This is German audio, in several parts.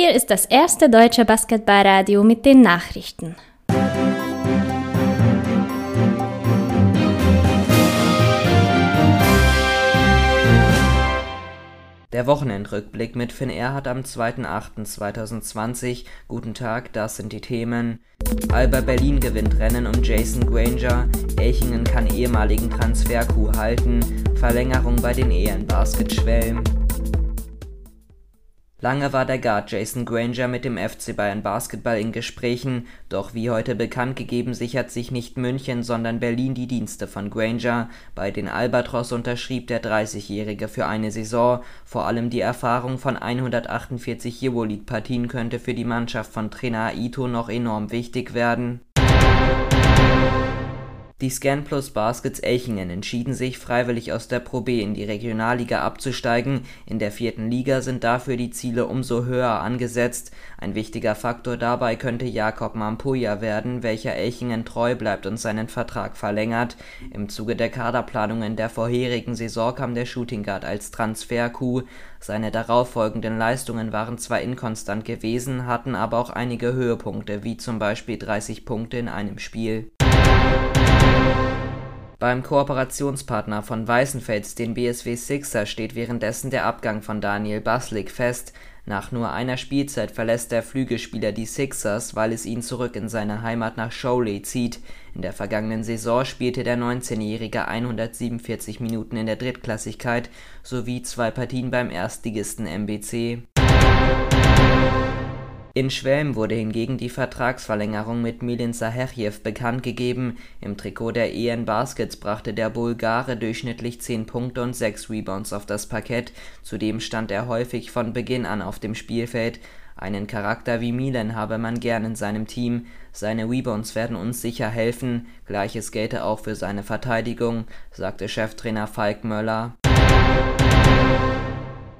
Hier ist das erste deutsche Basketballradio mit den Nachrichten. Der Wochenendrückblick mit Finn Erhardt am 2.8.2020. Guten Tag, das sind die Themen. Alba Berlin gewinnt Rennen um Jason Granger. Elchingen kann ehemaligen Transfer-Coup halten. Verlängerung bei den Ehrenbasketschwellen. Lange war der Guard Jason Granger mit dem FC Bayern Basketball in Gesprächen, doch wie heute bekannt gegeben sichert sich nicht München, sondern Berlin die Dienste von Granger. Bei den Albatros unterschrieb der 30-Jährige für eine Saison. Vor allem die Erfahrung von 148 Euroleague-Partien könnte für die Mannschaft von Trainer Ito noch enorm wichtig werden die ScanPlus Baskets Elchingen entschieden sich, freiwillig aus der Pro B in die Regionalliga abzusteigen, in der vierten Liga sind dafür die Ziele umso höher angesetzt. Ein wichtiger Faktor dabei könnte Jakob Mampuja werden, welcher Elchingen treu bleibt und seinen Vertrag verlängert. Im Zuge der Kaderplanungen der vorherigen Saison kam der Shooting Guard als Transfer-Coup. Seine darauffolgenden Leistungen waren zwar inkonstant gewesen, hatten aber auch einige Höhepunkte, wie zum Beispiel 30 Punkte in einem Spiel beim Kooperationspartner von Weißenfels, den BSW Sixers, steht währenddessen der Abgang von Daniel Baslik fest. Nach nur einer Spielzeit verlässt der Flügelspieler die Sixers, weil es ihn zurück in seine Heimat nach Showley zieht. In der vergangenen Saison spielte der 19-Jährige 147 Minuten in der Drittklassigkeit sowie zwei Partien beim Erstligisten MBC in Schwelm wurde hingegen die Vertragsverlängerung mit Milin Saherjew bekannt gegeben. Im Trikot der EN Baskets brachte der Bulgare durchschnittlich 10 Punkte und 6 Rebounds auf das Parkett, zudem stand er häufig von Beginn an auf dem Spielfeld. Einen Charakter wie Milan habe man gern in seinem Team, seine Rebounds werden uns sicher helfen, gleiches gelte auch für seine Verteidigung, sagte Cheftrainer Falk Möller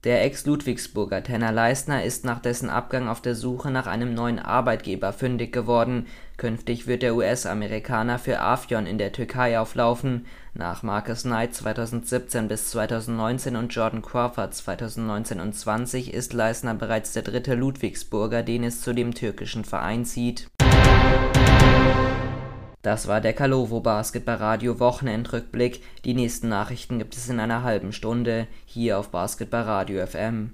der Ex-Ludwigsburger Tenner Leistner ist nach dessen Abgang auf der Suche nach einem neuen Arbeitgeber fündig geworden. Künftig wird der US-Amerikaner für Afyon in der Türkei auflaufen. Nach Marcus Knight 2017 bis 2019 und Jordan Crawford 2019 und 20 ist Leistner bereits der dritte Ludwigsburger, den es zu dem türkischen Verein zieht das war der Kalovo Basketballradio Wochenendrückblick. Die nächsten Nachrichten gibt es in einer halben Stunde hier auf Basketballradio FM.